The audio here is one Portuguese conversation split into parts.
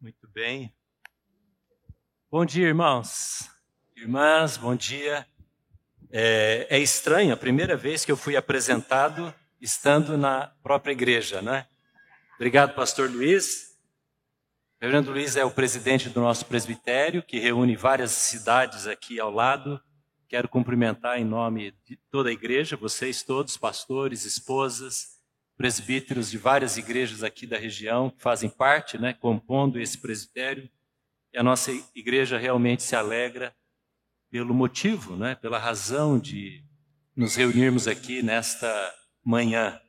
Muito bem. Bom dia, irmãos. Irmãs, bom dia. É, é, estranho, a primeira vez que eu fui apresentado estando na própria igreja, né? Obrigado, pastor Luiz. O Reverendo Luiz é o presidente do nosso presbitério, que reúne várias cidades aqui ao lado. Quero cumprimentar em nome de toda a igreja, vocês todos, pastores, esposas, presbíteros de várias igrejas aqui da região que fazem parte, né, compondo esse presbitério. E a nossa igreja realmente se alegra pelo motivo, né, pela razão de nos reunirmos aqui nesta manhã.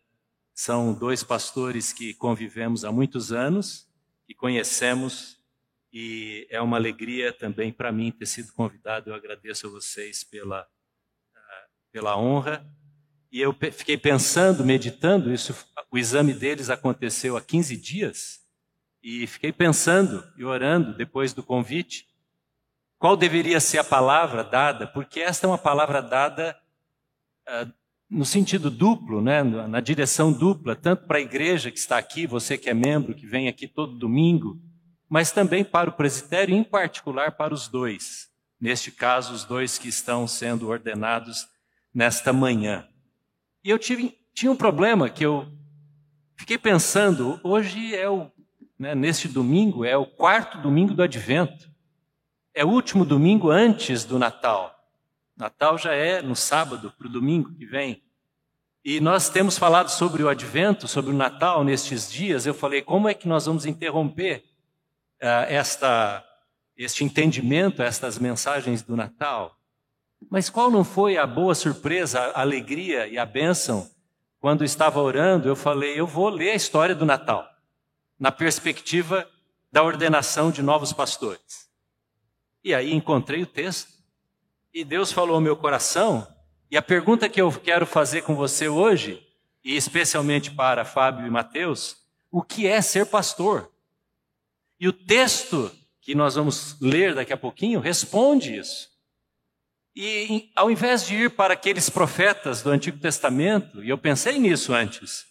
São dois pastores que convivemos há muitos anos, que conhecemos, e é uma alegria também para mim ter sido convidado. Eu agradeço a vocês pela, ah, pela honra e eu fiquei pensando, meditando, isso, o exame deles aconteceu há 15 dias, e fiquei pensando e orando depois do convite, qual deveria ser a palavra dada, porque esta é uma palavra dada uh, no sentido duplo, né, na direção dupla, tanto para a igreja que está aqui, você que é membro, que vem aqui todo domingo, mas também para o presbitério, em particular para os dois. Neste caso, os dois que estão sendo ordenados nesta manhã. E eu tive, tinha um problema que eu fiquei pensando, hoje é o, né, neste domingo, é o quarto domingo do advento. É o último domingo antes do Natal. Natal já é no sábado, para o domingo que vem. E nós temos falado sobre o advento, sobre o Natal nestes dias. Eu falei, como é que nós vamos interromper uh, esta, este entendimento, estas mensagens do Natal? Mas qual não foi a boa surpresa, a alegria e a bênção? Quando estava orando, eu falei: eu vou ler a história do Natal, na perspectiva da ordenação de novos pastores. E aí encontrei o texto, e Deus falou ao meu coração, e a pergunta que eu quero fazer com você hoje, e especialmente para Fábio e Mateus, o que é ser pastor? E o texto que nós vamos ler daqui a pouquinho responde isso. E ao invés de ir para aqueles profetas do Antigo Testamento, e eu pensei nisso antes,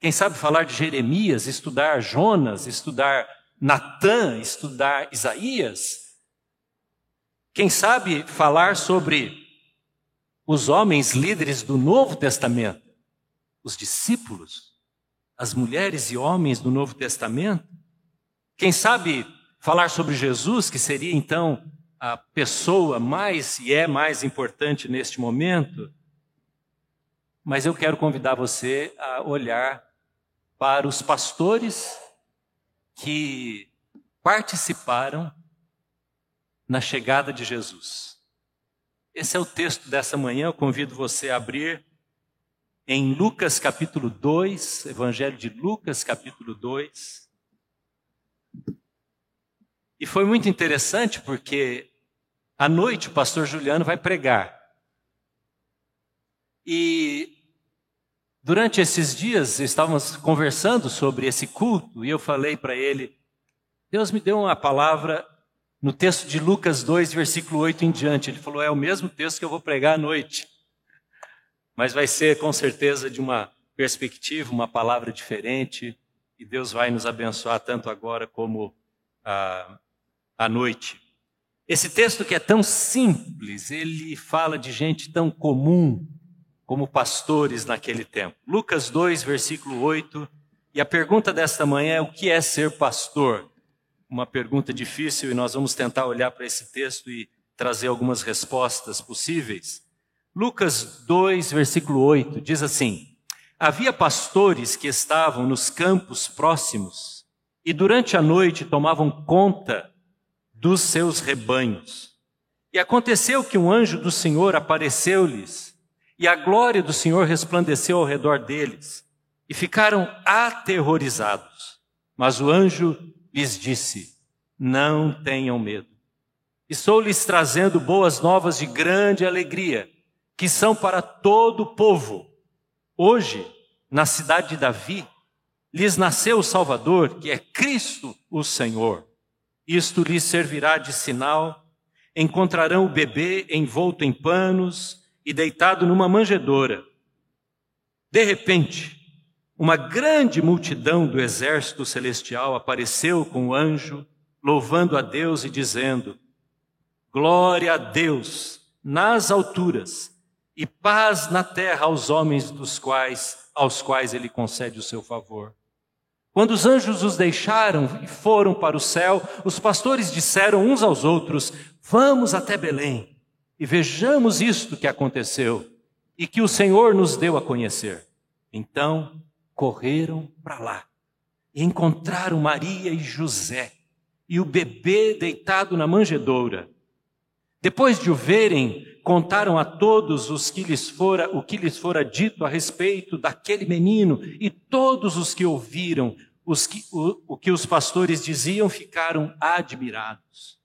quem sabe falar de Jeremias, estudar Jonas, estudar Natã, estudar Isaías, quem sabe falar sobre os homens líderes do Novo Testamento, os discípulos, as mulheres e homens do Novo Testamento, quem sabe falar sobre Jesus, que seria então a pessoa mais e é mais importante neste momento, mas eu quero convidar você a olhar para os pastores que participaram na chegada de Jesus. Esse é o texto dessa manhã, eu convido você a abrir em Lucas capítulo 2, Evangelho de Lucas capítulo 2. E foi muito interessante porque à noite o pastor Juliano vai pregar. E durante esses dias estávamos conversando sobre esse culto e eu falei para ele: Deus me deu uma palavra no texto de Lucas 2, versículo 8 em diante. Ele falou: É o mesmo texto que eu vou pregar à noite, mas vai ser com certeza de uma perspectiva, uma palavra diferente e Deus vai nos abençoar tanto agora como ah, à noite. Esse texto que é tão simples, ele fala de gente tão comum como pastores naquele tempo. Lucas 2, versículo 8. E a pergunta desta manhã é: o que é ser pastor? Uma pergunta difícil e nós vamos tentar olhar para esse texto e trazer algumas respostas possíveis. Lucas 2, versículo 8 diz assim: Havia pastores que estavam nos campos próximos e durante a noite tomavam conta dos seus rebanhos. E aconteceu que um anjo do Senhor apareceu-lhes, e a glória do Senhor resplandeceu ao redor deles, e ficaram aterrorizados. Mas o anjo lhes disse: Não tenham medo. Estou-lhes trazendo boas novas de grande alegria, que são para todo o povo. Hoje, na cidade de Davi, lhes nasceu o Salvador, que é Cristo o Senhor. Isto lhes servirá de sinal. Encontrarão o bebê envolto em panos e deitado numa manjedoura. De repente, uma grande multidão do exército celestial apareceu com o anjo louvando a Deus e dizendo: Glória a Deus nas alturas e paz na terra aos homens dos quais aos quais ele concede o seu favor. Quando os anjos os deixaram e foram para o céu, os pastores disseram uns aos outros: Vamos até Belém e vejamos isto que aconteceu e que o Senhor nos deu a conhecer. Então correram para lá e encontraram Maria e José e o bebê deitado na manjedoura. Depois de o verem, contaram a todos os que lhes fora, o que lhes fora dito a respeito daquele menino, e todos os que ouviram os que, o, o que os pastores diziam ficaram admirados.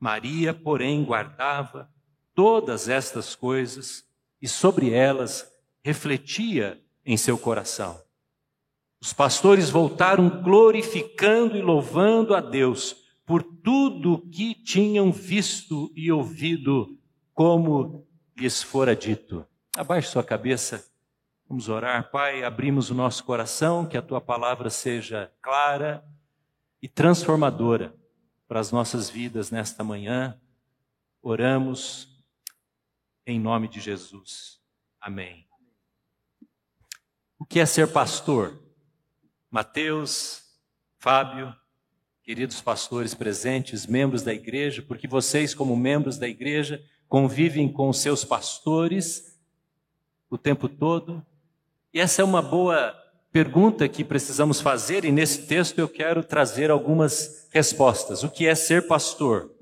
Maria, porém, guardava todas estas coisas e sobre elas refletia em seu coração. Os pastores voltaram glorificando e louvando a Deus por tudo o que tinham visto e ouvido, como lhes fora dito. Abaixe sua cabeça, vamos orar. Pai, abrimos o nosso coração, que a tua palavra seja clara e transformadora para as nossas vidas nesta manhã. Oramos em nome de Jesus. Amém. O que é ser pastor? Mateus, Fábio, queridos pastores presentes, membros da igreja, porque vocês, como membros da igreja, convivem com os seus pastores o tempo todo. E essa é uma boa pergunta que precisamos fazer, e nesse texto eu quero trazer algumas respostas. O que é ser pastor?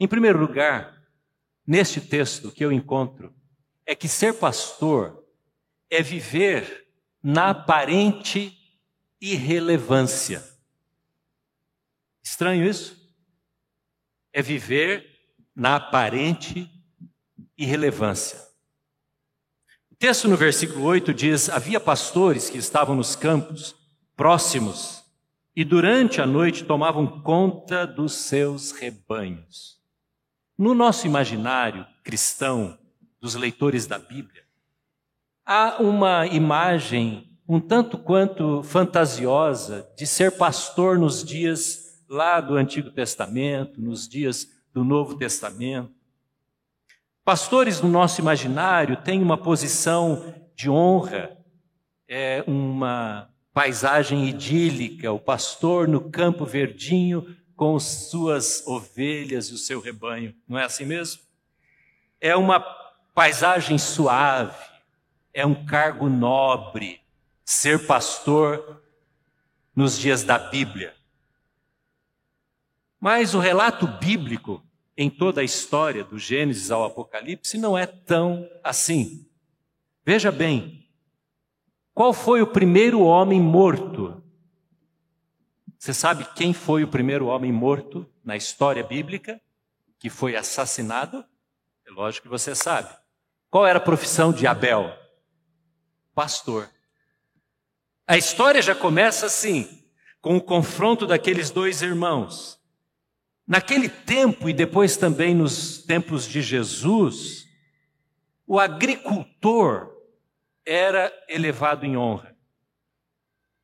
Em primeiro lugar, neste texto que eu encontro, é que ser pastor é viver na aparente irrelevância. Estranho isso? É viver na aparente irrelevância. O texto no versículo 8 diz: Havia pastores que estavam nos campos próximos e durante a noite tomavam conta dos seus rebanhos. No nosso imaginário cristão, dos leitores da Bíblia, Há uma imagem um tanto quanto fantasiosa de ser pastor nos dias lá do Antigo Testamento, nos dias do Novo Testamento. Pastores no nosso imaginário têm uma posição de honra, é uma paisagem idílica, o pastor no campo verdinho com suas ovelhas e o seu rebanho, não é assim mesmo? É uma paisagem suave, é um cargo nobre ser pastor nos dias da Bíblia. Mas o relato bíblico em toda a história, do Gênesis ao Apocalipse, não é tão assim. Veja bem, qual foi o primeiro homem morto? Você sabe quem foi o primeiro homem morto na história bíblica que foi assassinado? É lógico que você sabe. Qual era a profissão de Abel? pastor. A história já começa assim, com o confronto daqueles dois irmãos. Naquele tempo e depois também nos tempos de Jesus, o agricultor era elevado em honra.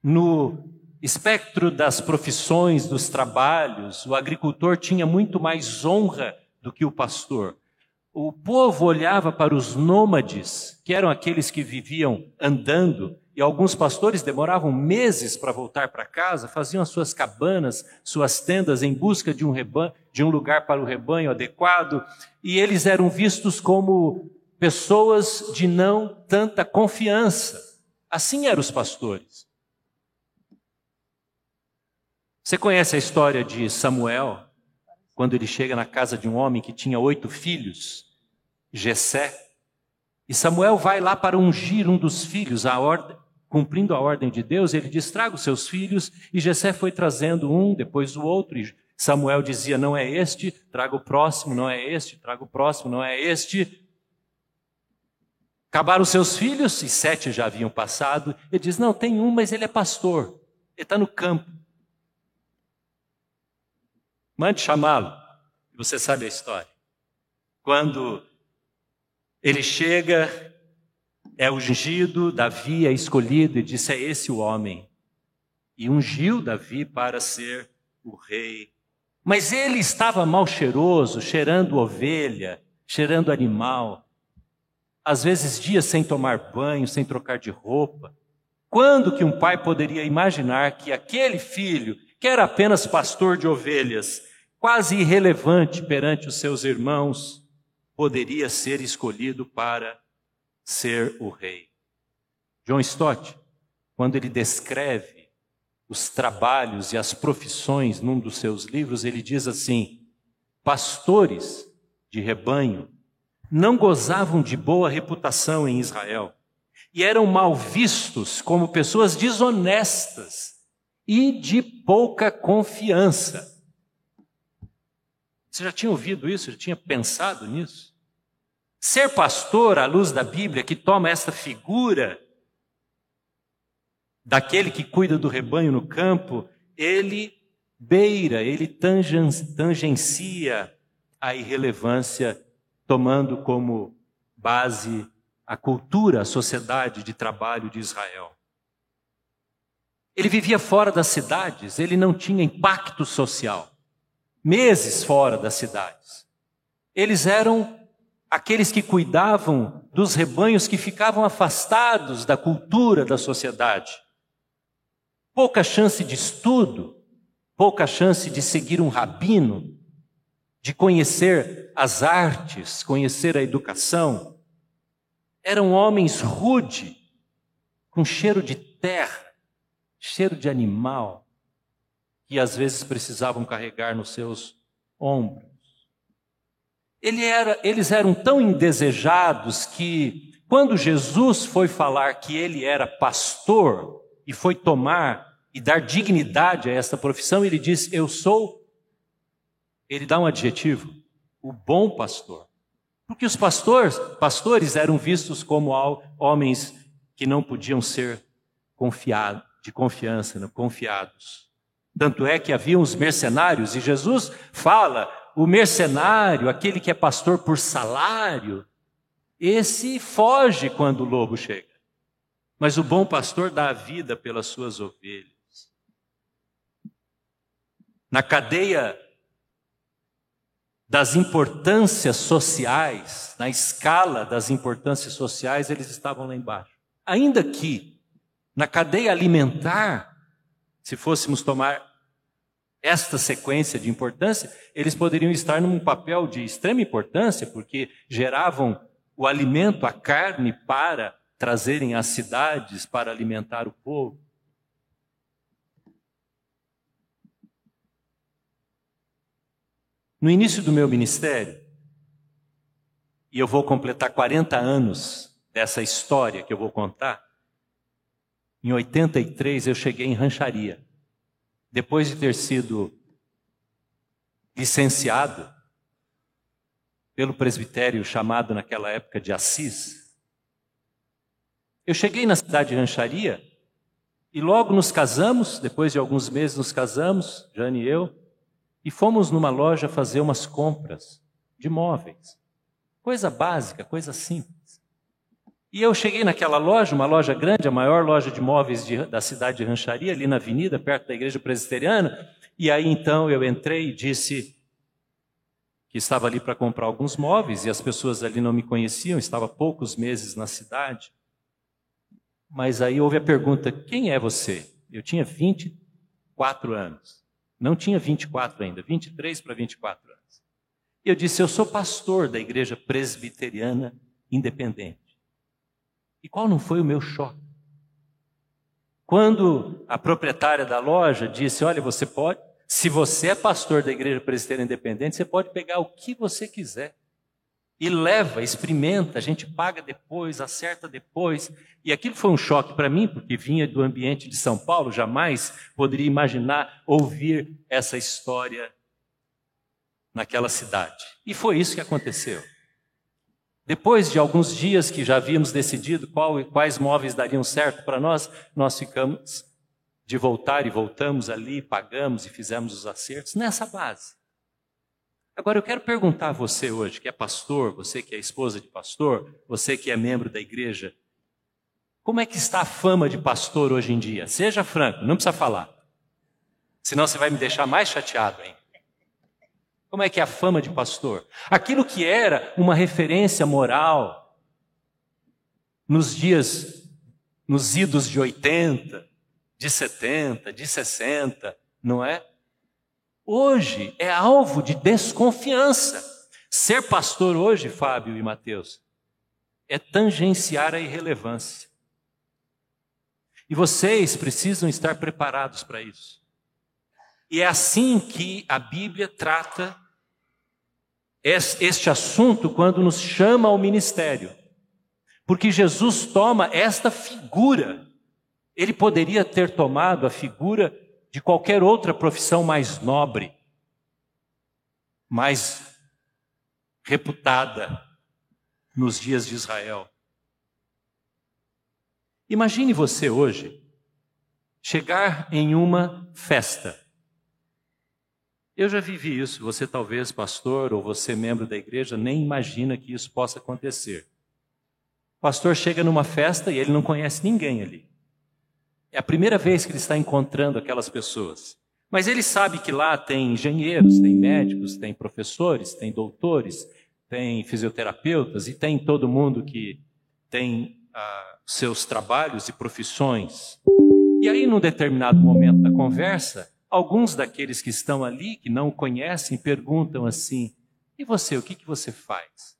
No espectro das profissões, dos trabalhos, o agricultor tinha muito mais honra do que o pastor. O povo olhava para os nômades, que eram aqueles que viviam andando, e alguns pastores demoravam meses para voltar para casa, faziam as suas cabanas, suas tendas em busca de um, rebanho, de um lugar para o rebanho adequado, e eles eram vistos como pessoas de não tanta confiança. Assim eram os pastores. Você conhece a história de Samuel? quando ele chega na casa de um homem que tinha oito filhos, Jessé, e Samuel vai lá para ungir um dos filhos, a ordem, cumprindo a ordem de Deus, ele diz: traga os seus filhos, e Jessé foi trazendo um, depois o outro, e Samuel dizia: não é este, traga o próximo, não é este, traga o próximo, não é este. Acabaram os seus filhos, e sete já haviam passado. Ele diz: não, tem um, mas ele é pastor, ele está no campo. Mande chamá-lo. Você sabe a história. Quando ele chega, é ungido, Davi é escolhido e disse: É esse o homem. E ungiu Davi para ser o rei. Mas ele estava mal cheiroso, cheirando ovelha, cheirando animal. Às vezes dias sem tomar banho, sem trocar de roupa. Quando que um pai poderia imaginar que aquele filho, que era apenas pastor de ovelhas, quase irrelevante perante os seus irmãos, poderia ser escolhido para ser o rei? John Stott, quando ele descreve os trabalhos e as profissões num dos seus livros, ele diz assim: pastores de rebanho não gozavam de boa reputação em Israel e eram mal vistos como pessoas desonestas e de pouca confiança. Você já tinha ouvido isso? Já tinha pensado nisso? Ser pastor, à luz da Bíblia, que toma essa figura daquele que cuida do rebanho no campo, ele beira, ele tangencia a irrelevância, tomando como base a cultura, a sociedade de trabalho de Israel. Ele vivia fora das cidades, ele não tinha impacto social. Meses fora das cidades. Eles eram aqueles que cuidavam dos rebanhos que ficavam afastados da cultura da sociedade pouca chance de estudo, pouca chance de seguir um rabino, de conhecer as artes, conhecer a educação. Eram homens rude, com cheiro de terra, cheiro de animal, que às vezes precisavam carregar nos seus ombros. Ele era, eles eram tão indesejados que, quando Jesus foi falar que ele era pastor, e foi tomar e dar dignidade a esta profissão, ele diz: Eu sou. Ele dá um adjetivo, o bom pastor. Porque os pastores, pastores eram vistos como homens que não podiam ser confiados, de confiança, não, confiados. Tanto é que haviam os mercenários, e Jesus fala: o mercenário, aquele que é pastor por salário, esse foge quando o lobo chega. Mas o bom pastor dá a vida pelas suas ovelhas. Na cadeia das importâncias sociais, na escala das importâncias sociais, eles estavam lá embaixo. Ainda que na cadeia alimentar, se fôssemos tomar esta sequência de importância, eles poderiam estar num papel de extrema importância, porque geravam o alimento, a carne para trazerem às cidades para alimentar o povo. No início do meu ministério, e eu vou completar 40 anos dessa história que eu vou contar, em 83 eu cheguei em rancharia. Depois de ter sido licenciado pelo presbitério chamado naquela época de Assis, eu cheguei na cidade de Rancharia e logo nos casamos, depois de alguns meses nos casamos, Jane e eu, e fomos numa loja fazer umas compras de móveis. Coisa básica, coisa simples. E eu cheguei naquela loja, uma loja grande, a maior loja de móveis de, da cidade de Rancharia, ali na avenida, perto da igreja presbiteriana, e aí então eu entrei e disse que estava ali para comprar alguns móveis, e as pessoas ali não me conheciam, estava poucos meses na cidade. Mas aí houve a pergunta: quem é você? Eu tinha 24 anos. Não tinha 24 ainda, 23 para 24 anos. E eu disse: eu sou pastor da igreja presbiteriana independente. E qual não foi o meu choque? Quando a proprietária da loja disse: Olha, você pode, se você é pastor da igreja presbiteriana independente, você pode pegar o que você quiser e leva, experimenta, a gente paga depois, acerta depois. E aquilo foi um choque para mim, porque vinha do ambiente de São Paulo, jamais poderia imaginar ouvir essa história naquela cidade. E foi isso que aconteceu. Depois de alguns dias que já havíamos decidido qual, quais móveis dariam certo para nós, nós ficamos de voltar e voltamos ali, pagamos e fizemos os acertos nessa base. Agora eu quero perguntar a você hoje, que é pastor, você que é esposa de pastor, você que é membro da igreja, como é que está a fama de pastor hoje em dia? Seja franco, não precisa falar. Senão você vai me deixar mais chateado hein? Como é que é a fama de pastor? Aquilo que era uma referência moral nos dias, nos idos de 80, de 70, de 60, não é? Hoje é alvo de desconfiança. Ser pastor hoje, Fábio e Mateus, é tangenciar a irrelevância. E vocês precisam estar preparados para isso. E é assim que a Bíblia trata este assunto quando nos chama ao ministério. Porque Jesus toma esta figura. Ele poderia ter tomado a figura de qualquer outra profissão mais nobre, mais reputada nos dias de Israel. Imagine você hoje chegar em uma festa. Eu já vivi isso, você talvez pastor ou você membro da igreja nem imagina que isso possa acontecer. O pastor chega numa festa e ele não conhece ninguém ali. É a primeira vez que ele está encontrando aquelas pessoas. Mas ele sabe que lá tem engenheiros, tem médicos, tem professores, tem doutores, tem fisioterapeutas e tem todo mundo que tem ah, seus trabalhos e profissões. E aí, num determinado momento da conversa, alguns daqueles que estão ali, que não o conhecem, perguntam assim: E você, o que, que você faz?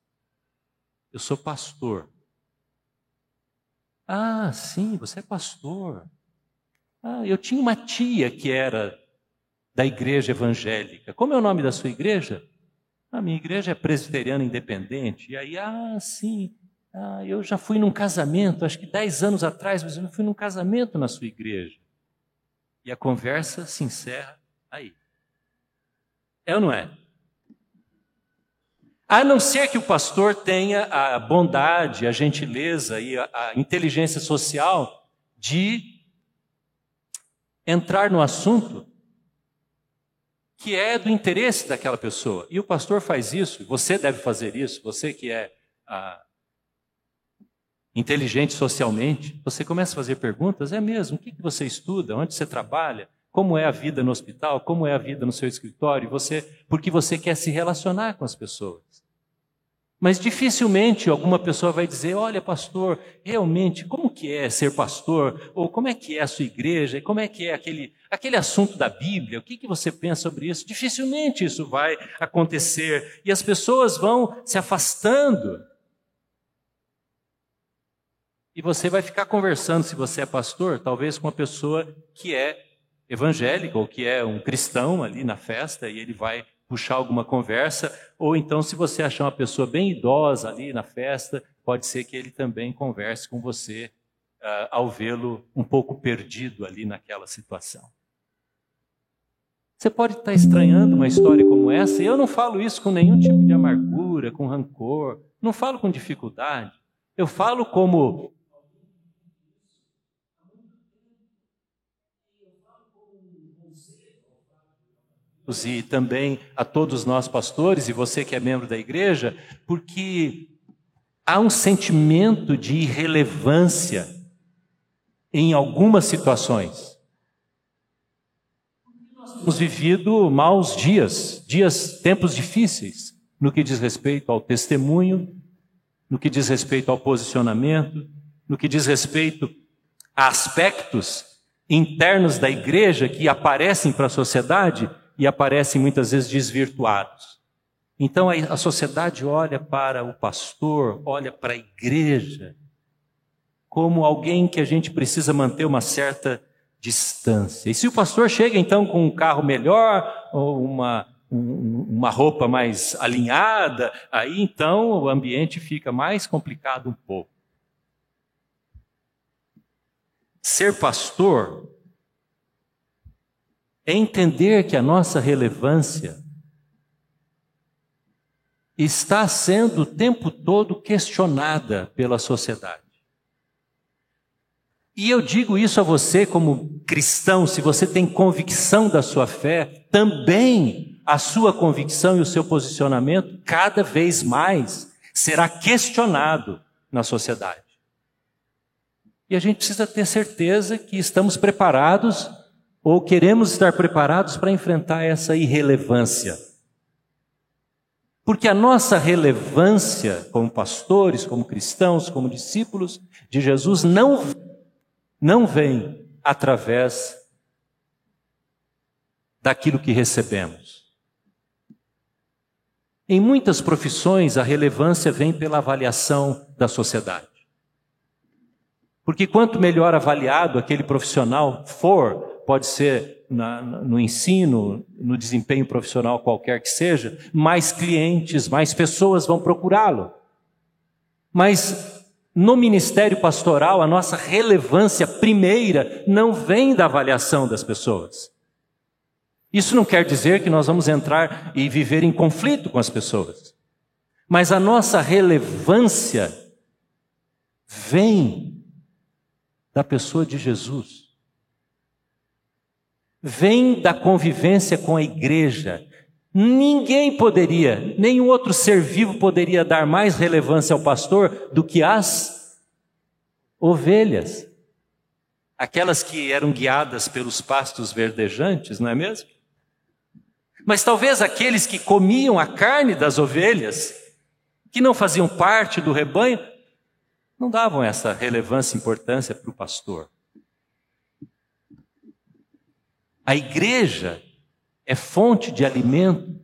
Eu sou pastor. Ah, sim, você é pastor. Ah, eu tinha uma tia que era da igreja evangélica. Como é o nome da sua igreja? A minha igreja é presbiteriana independente. E aí, ah, sim, ah, eu já fui num casamento, acho que dez anos atrás, mas eu fui num casamento na sua igreja. E a conversa se encerra aí. É ou não é? A não ser que o pastor tenha a bondade, a gentileza e a, a inteligência social de entrar no assunto que é do interesse daquela pessoa. E o pastor faz isso, você deve fazer isso, você que é ah, inteligente socialmente, você começa a fazer perguntas: é mesmo? O que, você estuda? Onde você trabalha? Como é a vida no hospital? Como é a vida no seu escritório? Você, porque você quer se relacionar com as pessoas. Mas dificilmente alguma pessoa vai dizer: "Olha, pastor, realmente como que é ser pastor? Ou como é que é a sua igreja? E como é que é aquele aquele assunto da Bíblia? O que que você pensa sobre isso?" Dificilmente isso vai acontecer e as pessoas vão se afastando. E você vai ficar conversando se você é pastor, talvez com uma pessoa que é evangélica ou que é um cristão ali na festa e ele vai puxar alguma conversa, ou então, se você achar uma pessoa bem idosa ali na festa, pode ser que ele também converse com você uh, ao vê-lo um pouco perdido ali naquela situação. Você pode estar estranhando uma história como essa, e eu não falo isso com nenhum tipo de amargura, com rancor, não falo com dificuldade. Eu falo como e também a todos nós pastores e você que é membro da igreja, porque há um sentimento de irrelevância em algumas situações. Nós temos vivido maus dias, dias, tempos difíceis, no que diz respeito ao testemunho, no que diz respeito ao posicionamento, no que diz respeito a aspectos internos da igreja que aparecem para a sociedade e aparecem muitas vezes desvirtuados. Então a sociedade olha para o pastor, olha para a igreja, como alguém que a gente precisa manter uma certa distância. E se o pastor chega então com um carro melhor, ou uma, uma roupa mais alinhada, aí então o ambiente fica mais complicado um pouco. Ser pastor é entender que a nossa relevância está sendo o tempo todo questionada pela sociedade. E eu digo isso a você como cristão, se você tem convicção da sua fé, também a sua convicção e o seu posicionamento cada vez mais será questionado na sociedade. E a gente precisa ter certeza que estamos preparados Ou queremos estar preparados para enfrentar essa irrelevância? Porque a nossa relevância como pastores, como cristãos, como discípulos de Jesus não, não vem através daquilo que recebemos. Em muitas profissões, a relevância vem pela avaliação da sociedade. Porque quanto melhor avaliado aquele profissional for, pode ser na, no ensino, no desempenho profissional qualquer que seja, mais clientes, mais pessoas vão procurá-lo. Mas no ministério pastoral, a nossa relevância primeira não vem da avaliação das pessoas. Isso não quer dizer que nós vamos entrar e viver em conflito com as pessoas. Mas a nossa relevância vem da pessoa de Jesus. Vem da convivência com a igreja. Ninguém poderia, nenhum outro ser vivo poderia dar mais relevância ao pastor do que as ovelhas. Aquelas que eram guiadas pelos pastos verdejantes, não é mesmo? Mas talvez aqueles que comiam a carne das ovelhas, que não faziam parte do rebanho, não davam essa relevância e importância para o pastor. A igreja é fonte de alimento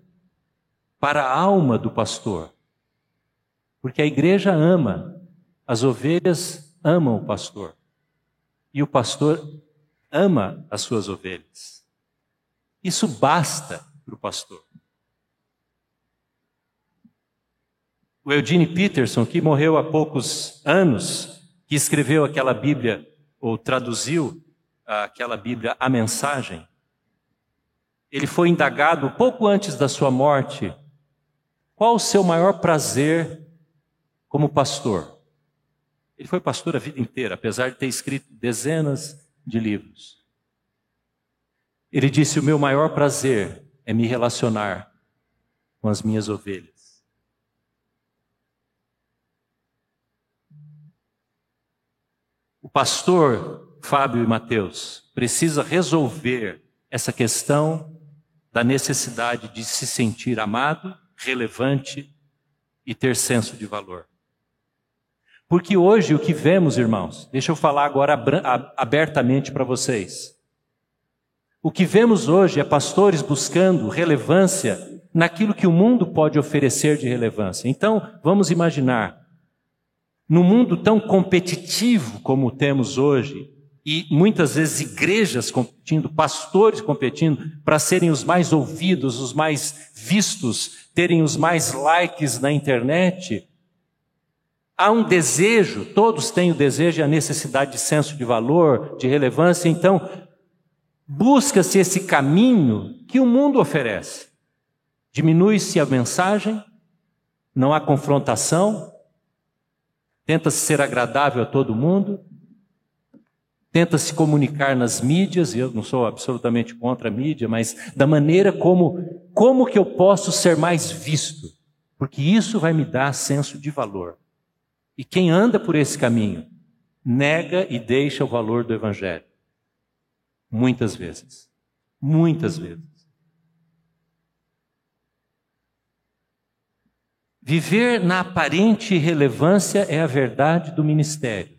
para a alma do pastor, porque a igreja ama, as ovelhas amam o pastor, e o pastor ama as suas ovelhas. Isso basta para o pastor. O Eugene Peterson, que morreu há poucos anos, que escreveu aquela Bíblia, ou traduziu aquela Bíblia, A Mensagem, ele foi indagado pouco antes da sua morte: qual o seu maior prazer como pastor? Ele foi pastor a vida inteira, apesar de ter escrito dezenas de livros. Ele disse: O meu maior prazer é me relacionar com as minhas ovelhas. O pastor Fábio e Mateus precisa resolver essa questão da necessidade de se sentir amado, relevante e ter senso de valor. Porque hoje o que vemos, irmãos, deixa eu falar agora abertamente para vocês. O que vemos hoje é pastores buscando relevância naquilo que o mundo pode oferecer de relevância. Então, vamos imaginar, no mundo tão competitivo como temos hoje, e muitas vezes igrejas competindo, pastores competindo para serem os mais ouvidos, os mais vistos, terem os mais likes na internet. Há um desejo, todos têm o desejo e a necessidade de senso de valor, de relevância, então busca-se esse caminho que o mundo oferece. Diminui-se a mensagem, não há confrontação, tenta-se ser agradável a todo mundo, tenta se comunicar nas mídias, e eu não sou absolutamente contra a mídia, mas da maneira como como que eu posso ser mais visto? Porque isso vai me dar senso de valor. E quem anda por esse caminho nega e deixa o valor do evangelho. Muitas vezes. Muitas vezes. Viver na aparente irrelevância é a verdade do ministério.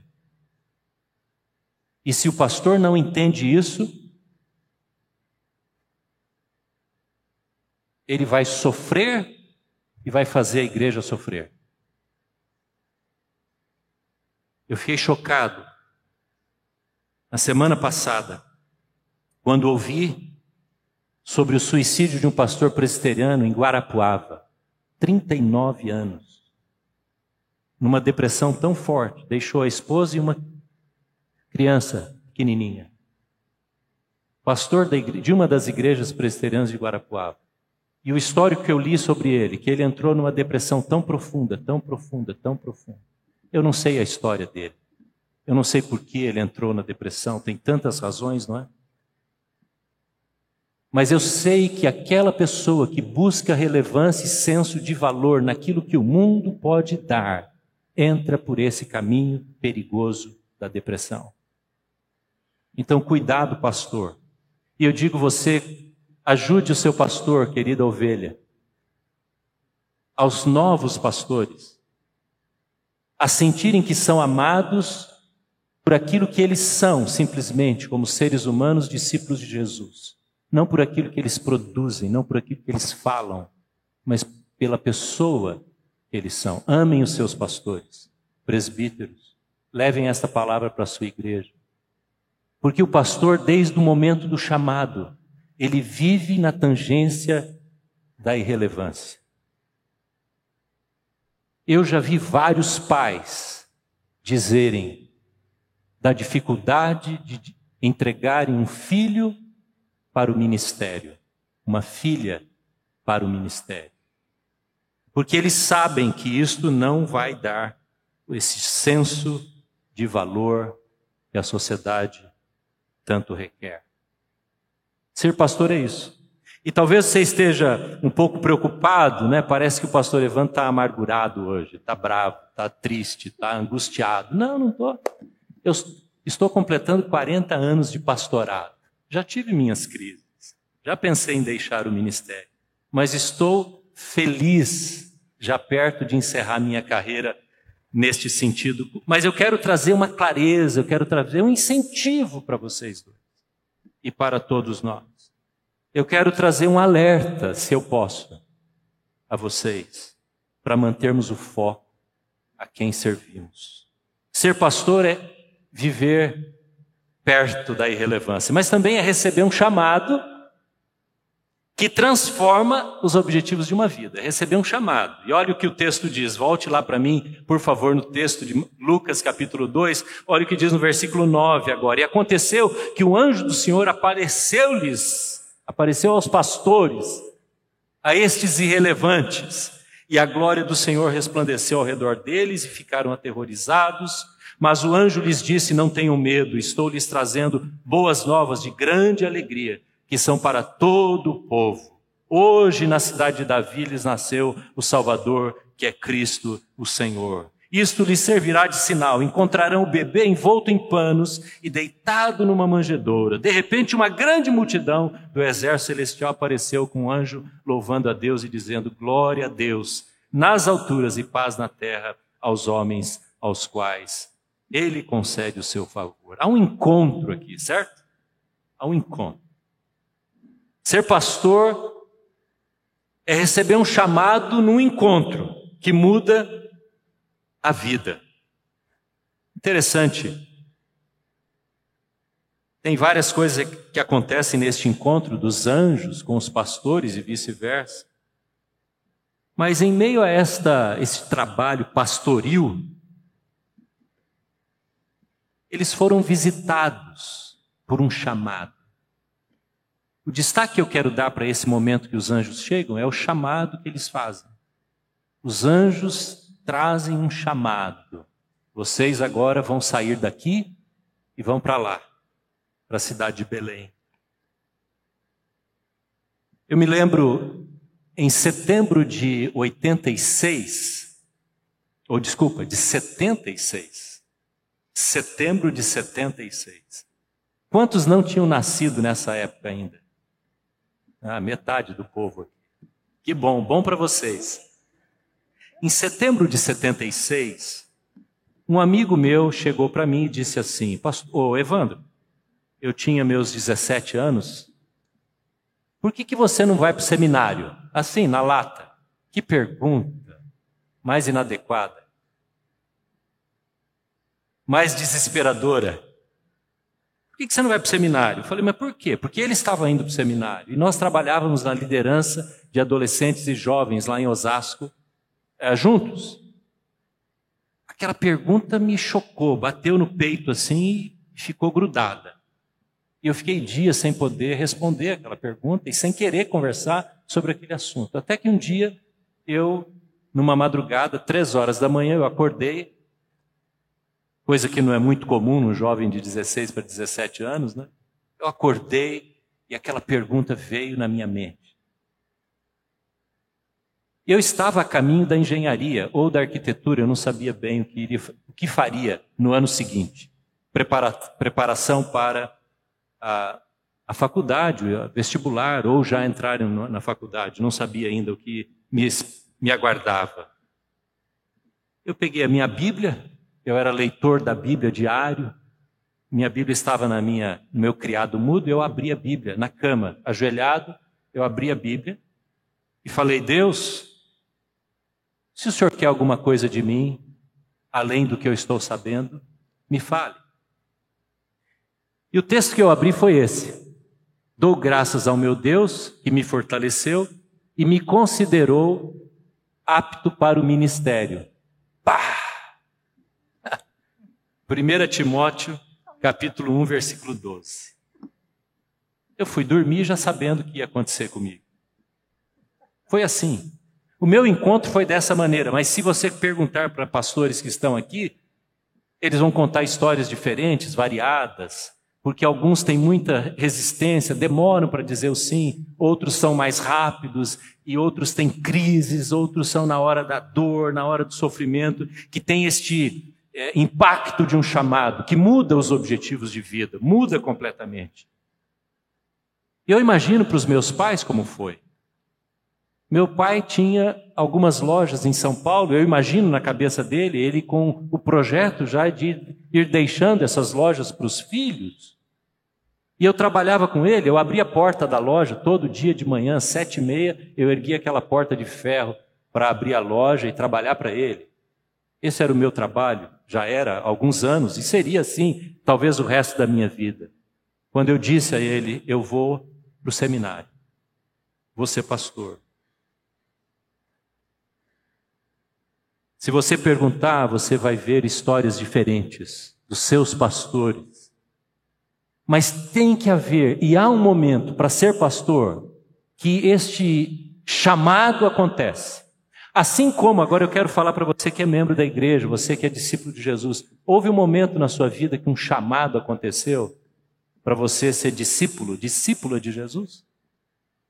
E se o pastor não entende isso, ele vai sofrer e vai fazer a igreja sofrer. Eu fiquei chocado na semana passada quando ouvi sobre o suicídio de um pastor presbiteriano em Guarapuava, 39 anos, numa depressão tão forte, deixou a esposa e uma criança pequenininha. Pastor de uma das igrejas presbiterianas de Guarapuava. E o histórico que eu li sobre ele, que ele entrou numa depressão tão profunda, tão profunda, tão profunda. Eu não sei a história dele. Eu não sei por que ele entrou na depressão, tem tantas razões, não é? Mas eu sei que aquela pessoa que busca relevância e senso de valor naquilo que o mundo pode dar, entra por esse caminho perigoso da depressão. Então, cuidado, pastor. E eu digo você, ajude o seu pastor, querida ovelha, aos novos pastores, a sentirem que são amados por aquilo que eles são, simplesmente como seres humanos, discípulos de Jesus. Não por aquilo que eles produzem, não por aquilo que eles falam, mas pela pessoa que eles são. Amem os seus pastores, presbíteros. Levem esta palavra para a sua igreja. Porque o pastor, desde o momento do chamado, ele vive na tangência da irrelevância. Eu já vi vários pais dizerem da dificuldade de entregarem um filho para o ministério, uma filha para o ministério. Porque eles sabem que isto não vai dar esse senso de valor que a sociedade tanto requer. Ser pastor é isso. E talvez você esteja um pouco preocupado, né? Parece que o pastor Evan está amargurado hoje, está bravo, está triste, está angustiado. Não, não estou. Eu estou completando 40 anos de pastorado. Já tive minhas crises, já pensei em deixar o ministério, mas estou feliz, já perto de encerrar minha carreira neste sentido. Mas eu quero trazer uma clareza, eu quero trazer um incentivo para vocês dois e para todos nós. Eu quero trazer um alerta, se eu posso, a vocês, para mantermos o foco a quem servimos. Ser pastor é viver perto da irrelevância, mas também é receber um chamado que transforma os objetivos de uma vida, receber um chamado. E olha o que o texto diz, volte lá para mim, por favor, no texto de Lucas capítulo 2, olha o que diz no versículo 9 agora. E aconteceu que o anjo do Senhor apareceu-lhes, apareceu aos pastores, a estes irrelevantes, e a glória do Senhor resplandeceu ao redor deles e ficaram aterrorizados. Mas o anjo lhes disse: Não tenham medo, estou lhes trazendo boas novas de grande alegria, que são para todo o povo. Hoje, na cidade de Davi, lhes nasceu o Salvador, que é Cristo, o Senhor. Isto lhes servirá de sinal: encontrarão o bebê envolto em panos e deitado numa manjedoura. De repente, uma grande multidão do exército celestial apareceu com um anjo louvando a Deus e dizendo: Glória a Deus nas alturas e paz na terra aos homens aos quais ele concede o seu favor. Há um encontro aqui, certo? Há um encontro. Ser pastor é receber um chamado num encontro que muda a vida. Interessante. Tem várias coisas que acontecem neste encontro dos anjos com os pastores e vice-versa. Mas em meio a esta esse trabalho pastoril, eles foram visitados por um chamado. O destaque que eu quero dar para esse momento que os anjos chegam é o chamado que eles fazem. Os anjos trazem um chamado. Vocês agora vão sair daqui e vão para lá, para a cidade de Belém. Eu me lembro em setembro de 86, ou desculpa, de 76 setembro de 76. Quantos não tinham nascido nessa época ainda? Ah, metade do povo. Que bom, bom para vocês. Em setembro de 76, um amigo meu chegou para mim e disse assim: Pastor, ô Evandro, eu tinha meus 17 anos, por que, que você não vai para o seminário? Assim, na lata. Que pergunta mais inadequada mais desesperadora. Por que você não vai para o seminário? Eu falei, mas por quê? Porque ele estava indo para o seminário. E nós trabalhávamos na liderança de adolescentes e jovens lá em Osasco, é, juntos. Aquela pergunta me chocou, bateu no peito assim e ficou grudada. E eu fiquei dias sem poder responder aquela pergunta e sem querer conversar sobre aquele assunto. Até que um dia eu, numa madrugada, três horas da manhã, eu acordei coisa que não é muito comum num jovem de 16 para 17 anos, né? Eu acordei e aquela pergunta veio na minha mente. Eu estava a caminho da engenharia ou da arquitetura, eu não sabia bem o que, iria, o que faria no ano seguinte. Prepara, preparação para a, a faculdade, vestibular, ou já entraram na faculdade, não sabia ainda o que me, me aguardava. Eu peguei a minha Bíblia, eu era leitor da Bíblia diário, minha Bíblia estava na minha, no meu criado mudo, eu abri a Bíblia na cama, ajoelhado, eu abri a Bíblia e falei: Deus, se o Senhor quer alguma coisa de mim, além do que eu estou sabendo, me fale. E o texto que eu abri foi esse: Dou graças ao meu Deus que me fortaleceu e me considerou apto para o ministério. Pá! 1 Timóteo, capítulo 1, versículo 12. Eu fui dormir já sabendo o que ia acontecer comigo. Foi assim. O meu encontro foi dessa maneira, mas se você perguntar para pastores que estão aqui, eles vão contar histórias diferentes, variadas, porque alguns têm muita resistência, demoram para dizer o sim, outros são mais rápidos e outros têm crises, outros são na hora da dor, na hora do sofrimento, que tem este é, impacto de um chamado que muda os objetivos de vida, muda completamente. Eu imagino para os meus pais como foi. Meu pai tinha algumas lojas em São Paulo, eu imagino na cabeça dele, ele com o projeto já de ir deixando essas lojas para os filhos. E eu trabalhava com ele, eu abria a porta da loja todo dia de manhã, sete e meia, eu erguia aquela porta de ferro para abrir a loja e trabalhar para ele. Esse era o meu trabalho, já era alguns anos, e seria assim, talvez o resto da minha vida. Quando eu disse a ele, eu vou para o seminário, vou ser pastor. Se você perguntar, você vai ver histórias diferentes dos seus pastores. Mas tem que haver, e há um momento para ser pastor, que este chamado acontece. Assim como, agora eu quero falar para você que é membro da igreja, você que é discípulo de Jesus, houve um momento na sua vida que um chamado aconteceu para você ser discípulo, discípula de Jesus?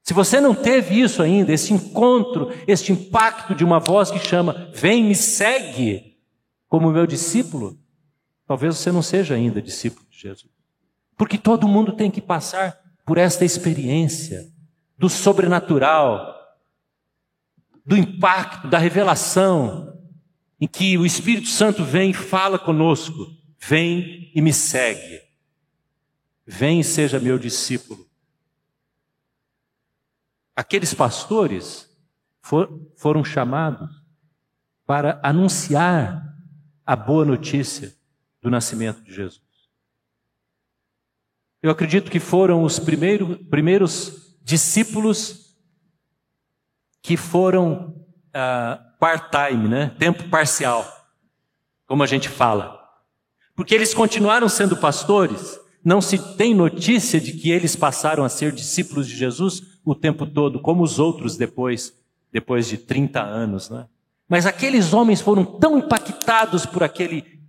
Se você não teve isso ainda, esse encontro, este impacto de uma voz que chama, vem, me segue, como meu discípulo, talvez você não seja ainda discípulo de Jesus. Porque todo mundo tem que passar por esta experiência do sobrenatural, do impacto, da revelação, em que o Espírito Santo vem e fala conosco: vem e me segue, vem e seja meu discípulo. Aqueles pastores for, foram chamados para anunciar a boa notícia do nascimento de Jesus. Eu acredito que foram os primeiros, primeiros discípulos que foram uh, part-time, né? tempo parcial, como a gente fala. Porque eles continuaram sendo pastores, não se tem notícia de que eles passaram a ser discípulos de Jesus o tempo todo, como os outros depois, depois de 30 anos, né? Mas aqueles homens foram tão impactados por aquele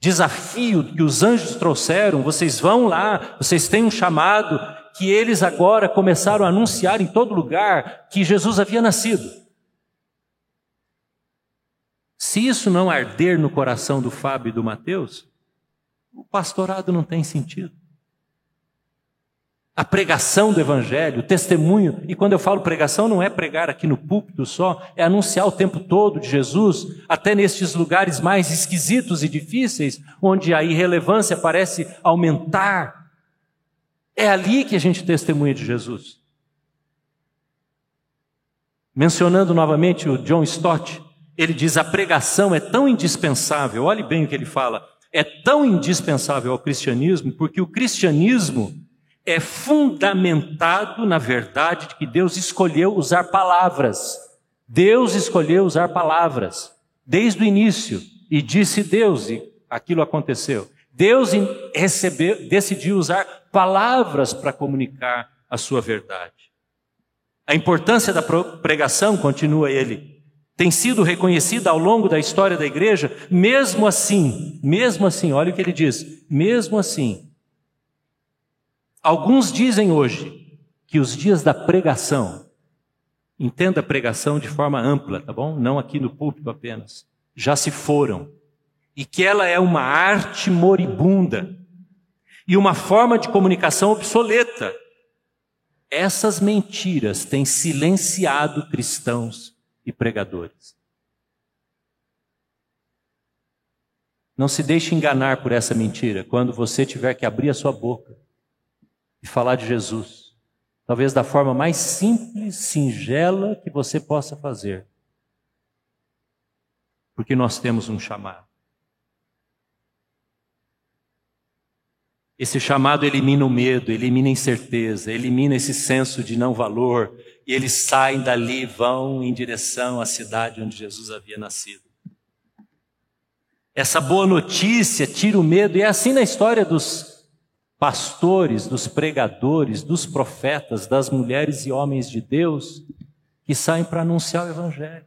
desafio que os anjos trouxeram, vocês vão lá, vocês têm um chamado, que eles agora começaram a anunciar em todo lugar que Jesus havia nascido. Se isso não arder no coração do Fábio e do Mateus, o pastorado não tem sentido. A pregação do Evangelho, o testemunho, e quando eu falo pregação, não é pregar aqui no púlpito só, é anunciar o tempo todo de Jesus, até nestes lugares mais esquisitos e difíceis, onde a irrelevância parece aumentar. É ali que a gente testemunha de Jesus. Mencionando novamente o John Stott, ele diz: a pregação é tão indispensável, olhe bem o que ele fala, é tão indispensável ao cristianismo, porque o cristianismo é fundamentado na verdade de que Deus escolheu usar palavras. Deus escolheu usar palavras desde o início e disse Deus e aquilo aconteceu. Deus recebeu, decidiu usar palavras para comunicar a sua verdade. A importância da pregação, continua ele, tem sido reconhecida ao longo da história da igreja, mesmo assim, mesmo assim, olha o que ele diz, mesmo assim. Alguns dizem hoje que os dias da pregação, entenda a pregação de forma ampla, tá bom? Não aqui no púlpito apenas, já se foram. E que ela é uma arte moribunda e uma forma de comunicação obsoleta, Essas mentiras têm silenciado cristãos e pregadores. Não se deixe enganar por essa mentira quando você tiver que abrir a sua boca e falar de Jesus. Talvez da forma mais simples, singela que você possa fazer. Porque nós temos um chamado. Esse chamado elimina o medo, elimina a incerteza, elimina esse senso de não valor, e eles saem dali, vão em direção à cidade onde Jesus havia nascido. Essa boa notícia tira o medo, e é assim na história dos pastores, dos pregadores, dos profetas, das mulheres e homens de Deus que saem para anunciar o Evangelho.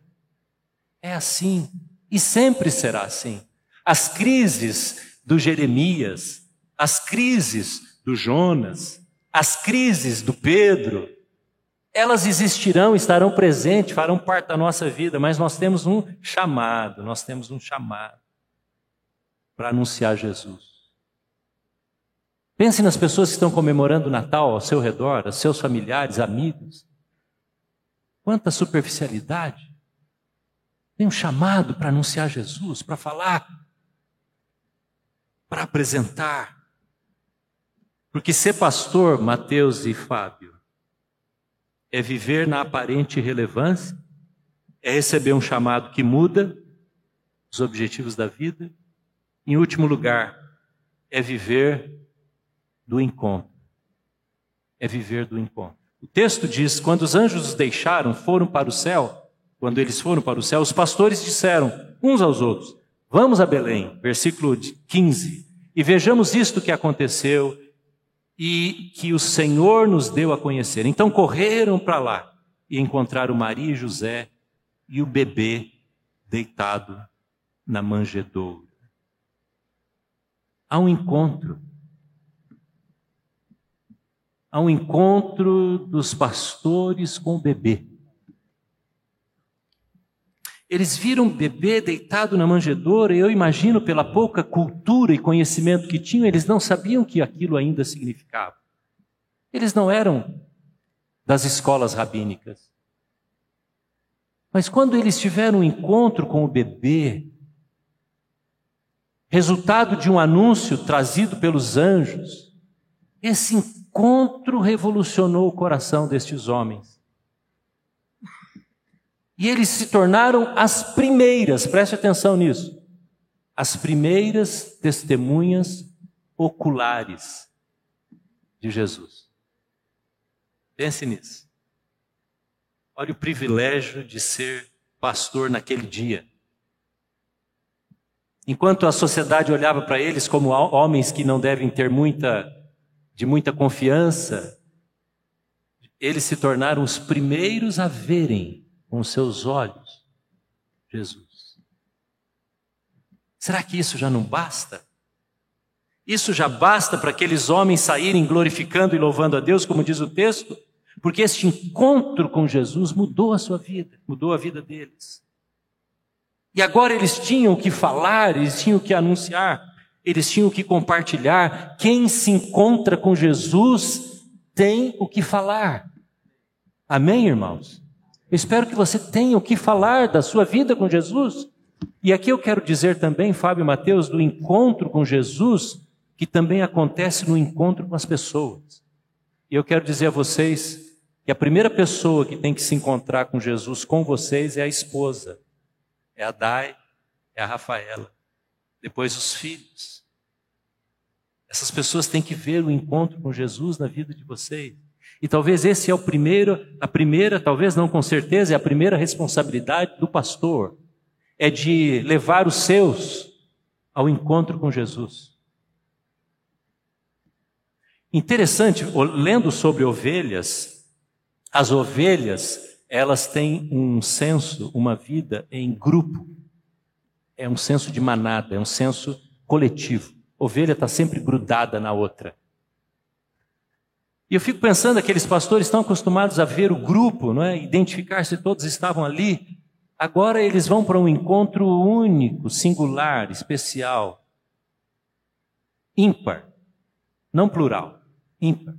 É assim, e sempre será assim. As crises do Jeremias, as crises do Jonas, as crises do Pedro, elas existirão, estarão presentes, farão parte da nossa vida, mas nós temos um chamado, nós temos um chamado para anunciar Jesus. Pense nas pessoas que estão comemorando o Natal ao seu redor, os seus familiares, amigos. Quanta superficialidade. Tem um chamado para anunciar Jesus, para falar, para apresentar. Porque ser pastor, Mateus e Fábio, é viver na aparente relevância, é receber um chamado que muda os objetivos da vida. Em último lugar, é viver do encontro. É viver do encontro. O texto diz: quando os anjos os deixaram, foram para o céu, quando eles foram para o céu, os pastores disseram uns aos outros: Vamos a Belém, versículo 15, e vejamos isto que aconteceu e que o Senhor nos deu a conhecer. Então correram para lá e encontraram Maria e José e o bebê deitado na manjedoura. Há um encontro. Há um encontro dos pastores com o bebê. Eles viram o bebê deitado na manjedoura, e eu imagino, pela pouca cultura e conhecimento que tinham, eles não sabiam que aquilo ainda significava. Eles não eram das escolas rabínicas. Mas quando eles tiveram um encontro com o bebê, resultado de um anúncio trazido pelos anjos, esse encontro revolucionou o coração destes homens. E eles se tornaram as primeiras, preste atenção nisso, as primeiras testemunhas oculares de Jesus. Pense nisso. Olha o privilégio de ser pastor naquele dia. Enquanto a sociedade olhava para eles como homens que não devem ter muita de muita confiança, eles se tornaram os primeiros a verem com seus olhos Jesus. Será que isso já não basta? Isso já basta para aqueles homens saírem glorificando e louvando a Deus, como diz o texto? Porque este encontro com Jesus mudou a sua vida, mudou a vida deles. E agora eles tinham que falar, eles tinham que anunciar, eles tinham que compartilhar. Quem se encontra com Jesus tem o que falar. Amém, irmãos? Eu espero que você tenha o que falar da sua vida com Jesus. E aqui eu quero dizer também, Fábio Mateus, do encontro com Jesus, que também acontece no encontro com as pessoas. E eu quero dizer a vocês que a primeira pessoa que tem que se encontrar com Jesus com vocês é a esposa, é a Dai, é a Rafaela, depois os filhos. Essas pessoas têm que ver o encontro com Jesus na vida de vocês. E talvez esse é o primeiro, a primeira, talvez não com certeza, é a primeira responsabilidade do pastor, é de levar os seus ao encontro com Jesus. Interessante, lendo sobre ovelhas, as ovelhas, elas têm um senso, uma vida em grupo. É um senso de manada, é um senso coletivo. Ovelha está sempre grudada na outra. E eu fico pensando, aqueles pastores estão acostumados a ver o grupo, não é? identificar se todos estavam ali. Agora eles vão para um encontro único, singular, especial, ímpar, não plural, ímpar.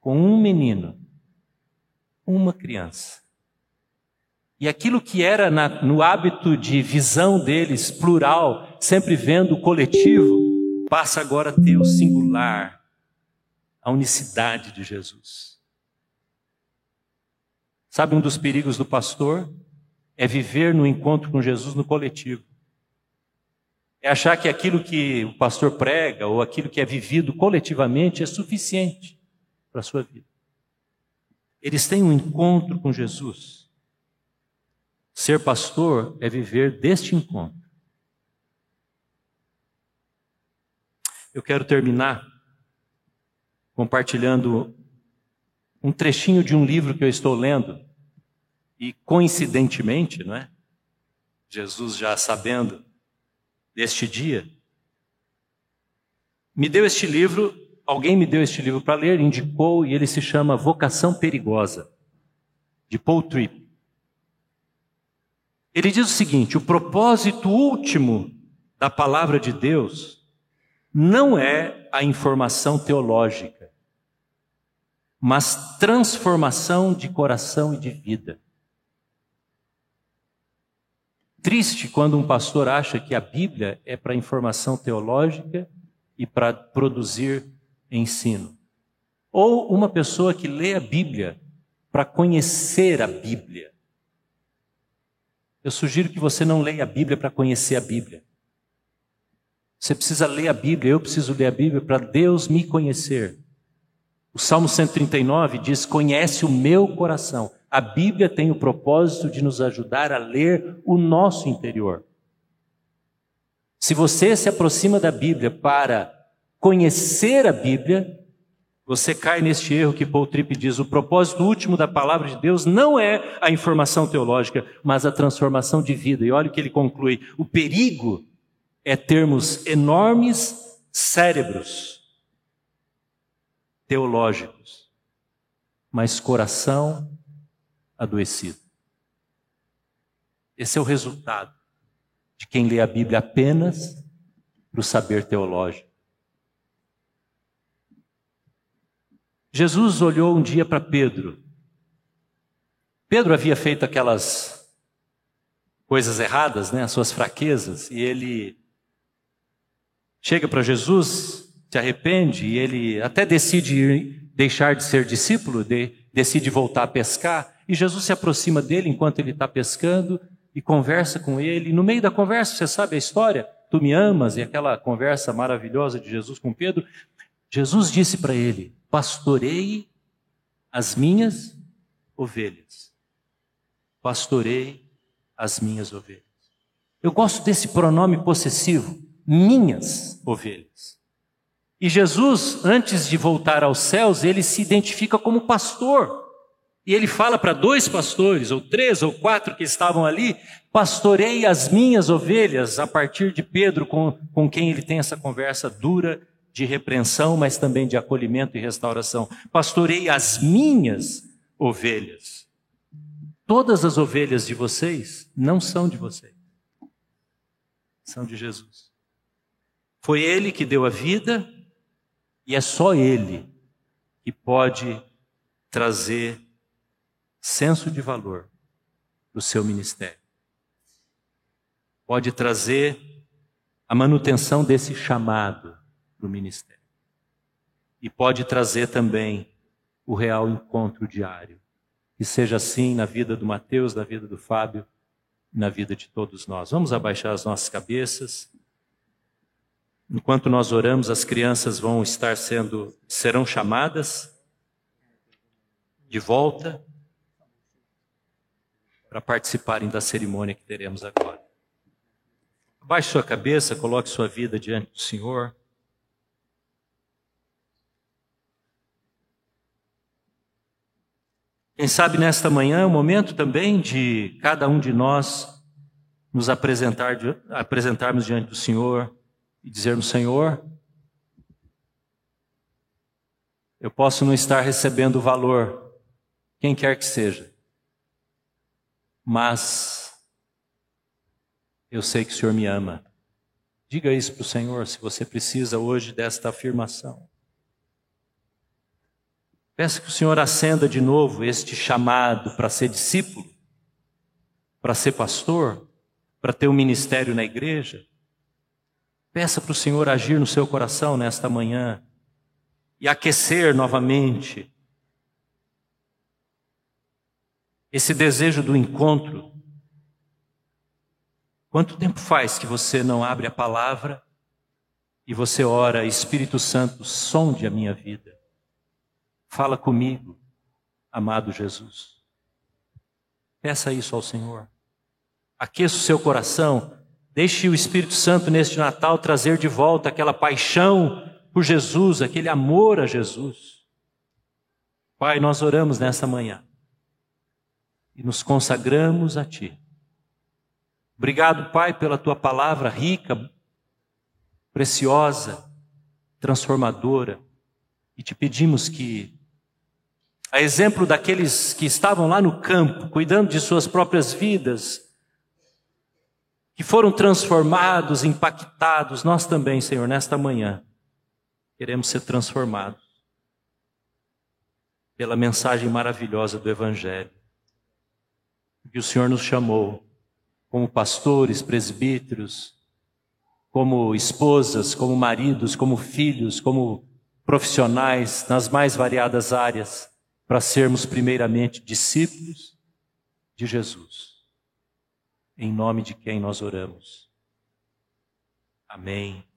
com um menino, uma criança. E aquilo que era na, no hábito de visão deles, plural, sempre vendo o coletivo, passa agora a ter o singular, a unicidade de Jesus. Sabe um dos perigos do pastor? É viver no encontro com Jesus no coletivo. É achar que aquilo que o pastor prega ou aquilo que é vivido coletivamente é suficiente para a sua vida. Eles têm um encontro com Jesus. Ser pastor é viver deste encontro. Eu quero terminar compartilhando um trechinho de um livro que eu estou lendo e coincidentemente, não é? Jesus já sabendo deste dia, me deu este livro, alguém me deu este livro para ler, indicou, e ele se chama Vocação Perigosa, de Paul Tripp. Ele diz o seguinte: o propósito último da palavra de Deus não é a informação teológica, mas transformação de coração e de vida. Triste quando um pastor acha que a Bíblia é para informação teológica e para produzir ensino. Ou uma pessoa que lê a Bíblia para conhecer a Bíblia. Eu sugiro que você não leia a Bíblia para conhecer a Bíblia. Você precisa ler a Bíblia, eu preciso ler a Bíblia para Deus me conhecer. O Salmo 139 diz: Conhece o meu coração. A Bíblia tem o propósito de nos ajudar a ler o nosso interior. Se você se aproxima da Bíblia para conhecer a Bíblia, você cai neste erro que Paul Tripp diz: o propósito último da palavra de Deus não é a informação teológica, mas a transformação de vida. E olha o que ele conclui: o perigo é termos enormes cérebros teológicos, mas coração adoecido. Esse é o resultado de quem lê a Bíblia apenas para o saber teológico. Jesus olhou um dia para Pedro. Pedro havia feito aquelas coisas erradas, né, as suas fraquezas, e ele chega para Jesus, se arrepende, e ele até decide deixar de ser discípulo, de, decide voltar a pescar, e Jesus se aproxima dele enquanto ele está pescando e conversa com ele. E no meio da conversa, você sabe a história? Tu me amas, e aquela conversa maravilhosa de Jesus com Pedro. Jesus disse para ele: Pastorei as minhas ovelhas. Pastorei as minhas ovelhas. Eu gosto desse pronome possessivo, minhas ovelhas. E Jesus, antes de voltar aos céus, ele se identifica como pastor. E ele fala para dois pastores, ou três ou quatro que estavam ali: pastorei as minhas ovelhas, a partir de Pedro, com, com quem ele tem essa conversa dura de repreensão, mas também de acolhimento e restauração. Pastorei as minhas ovelhas. Todas as ovelhas de vocês não são de vocês, são de Jesus. Foi Ele que deu a vida e é só Ele que pode trazer senso de valor para o seu ministério. Pode trazer a manutenção desse chamado para o ministério. E pode trazer também o real encontro diário. Que seja assim na vida do Mateus, na vida do Fábio, na vida de todos nós. Vamos abaixar as nossas cabeças. Enquanto nós oramos, as crianças vão estar sendo serão chamadas de volta para participarem da cerimônia que teremos agora. Baixe sua cabeça, coloque sua vida diante do Senhor. Quem sabe nesta manhã é o momento também de cada um de nós nos apresentar, apresentarmos diante do Senhor e dizermos: Senhor, eu posso não estar recebendo valor, quem quer que seja, mas eu sei que o Senhor me ama. Diga isso para o Senhor se você precisa hoje desta afirmação. Peço que o Senhor acenda de novo este chamado para ser discípulo, para ser pastor, para ter um ministério na igreja. Peça para o Senhor agir no seu coração nesta manhã e aquecer novamente esse desejo do encontro. Quanto tempo faz que você não abre a palavra e você ora, Espírito Santo, sonde a minha vida? Fala comigo, amado Jesus. Peça isso ao Senhor. Aqueça o seu coração. Deixe o Espírito Santo neste Natal trazer de volta aquela paixão por Jesus, aquele amor a Jesus. Pai, nós oramos nessa manhã e nos consagramos a Ti. Obrigado, Pai, pela Tua palavra rica, preciosa, transformadora. E te pedimos que, a exemplo daqueles que estavam lá no campo, cuidando de suas próprias vidas, que foram transformados, impactados, nós também, Senhor, nesta manhã, queremos ser transformados pela mensagem maravilhosa do Evangelho que o Senhor nos chamou como pastores, presbíteros, como esposas, como maridos, como filhos, como profissionais nas mais variadas áreas, para sermos primeiramente discípulos de Jesus. Em nome de quem nós oramos. Amém.